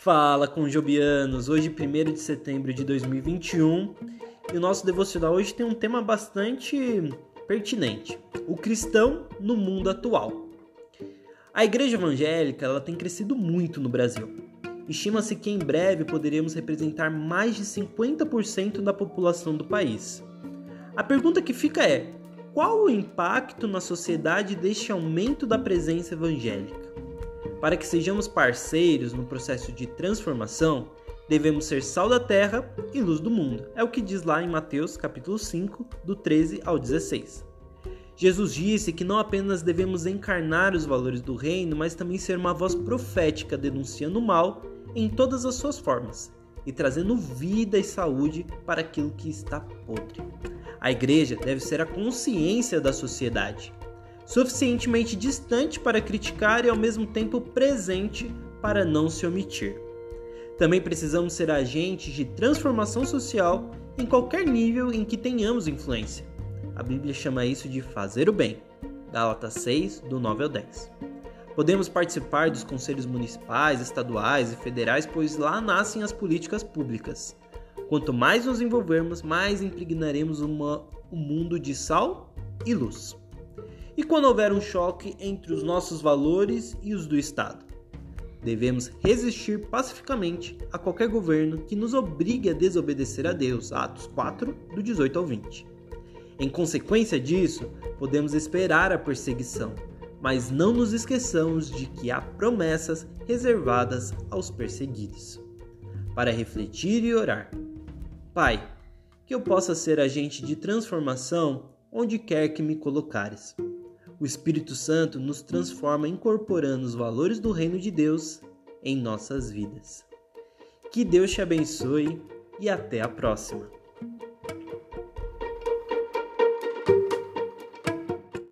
Fala com Jobianos, hoje 1 de setembro de 2021 e o nosso devocional hoje tem um tema bastante pertinente: o cristão no mundo atual. A igreja evangélica ela tem crescido muito no Brasil. Estima-se que em breve poderíamos representar mais de 50% da população do país. A pergunta que fica é: qual o impacto na sociedade deste aumento da presença evangélica? Para que sejamos parceiros no processo de transformação, devemos ser sal da terra e luz do mundo. É o que diz lá em Mateus capítulo 5, do 13 ao 16. Jesus disse que não apenas devemos encarnar os valores do reino, mas também ser uma voz profética denunciando o mal em todas as suas formas e trazendo vida e saúde para aquilo que está podre. A igreja deve ser a consciência da sociedade, suficientemente distante para criticar e ao mesmo tempo presente para não se omitir. Também precisamos ser agentes de transformação social em qualquer nível em que tenhamos influência. A Bíblia chama isso de fazer o bem. Gálatas 6, do 9 ao 10. Podemos participar dos conselhos municipais, estaduais e federais, pois lá nascem as políticas públicas. Quanto mais nos envolvermos, mais impregnaremos uma, um mundo de sal e luz e quando houver um choque entre os nossos valores e os do Estado. Devemos resistir pacificamente a qualquer governo que nos obrigue a desobedecer a Deus. Atos 4, do 18 ao 20. Em consequência disso, podemos esperar a perseguição, mas não nos esqueçamos de que há promessas reservadas aos perseguidos. Para refletir e orar. Pai, que eu possa ser agente de transformação onde quer que me colocares. O Espírito Santo nos transforma incorporando os valores do reino de Deus em nossas vidas. Que Deus te abençoe e até a próxima.